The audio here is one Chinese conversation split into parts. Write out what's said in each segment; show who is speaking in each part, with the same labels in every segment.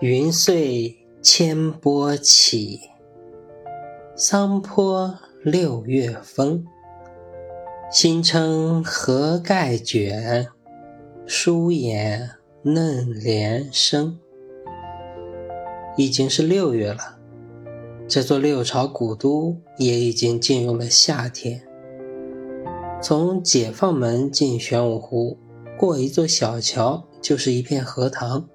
Speaker 1: 云碎千波起，桑坡六月风。新称荷盖卷，疏掩嫩莲生。已经是六月了，这座六朝古都也已经进入了夏天。从解放门进玄武湖，过一座小桥就是一片荷塘。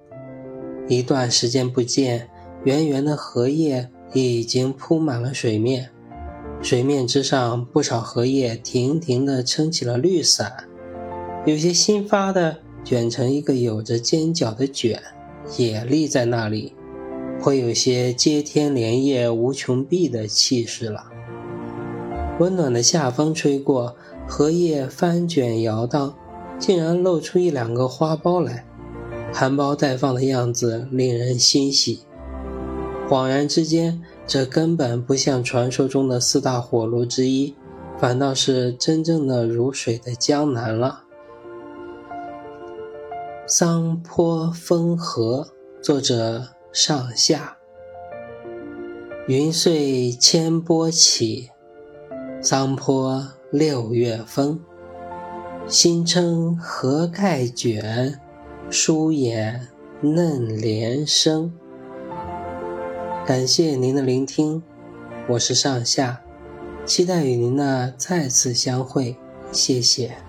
Speaker 1: 一段时间不见，圆圆的荷叶也已经铺满了水面，水面之上不少荷叶亭亭地撑起了绿伞，有些新发的卷成一个有着尖角的卷，也立在那里，颇有些接天莲叶无穷碧的气势了。温暖的夏风吹过，荷叶翻卷摇荡，竟然露出一两个花苞来。含苞待放的样子令人欣喜，恍然之间，这根本不像传说中的四大火炉之一，反倒是真正的如水的江南了。桑坡风荷，作者上下。云碎千波起，桑坡六月风。新称荷盖卷。疏眼嫩莲生。感谢您的聆听，我是上下，期待与您的再次相会，谢谢。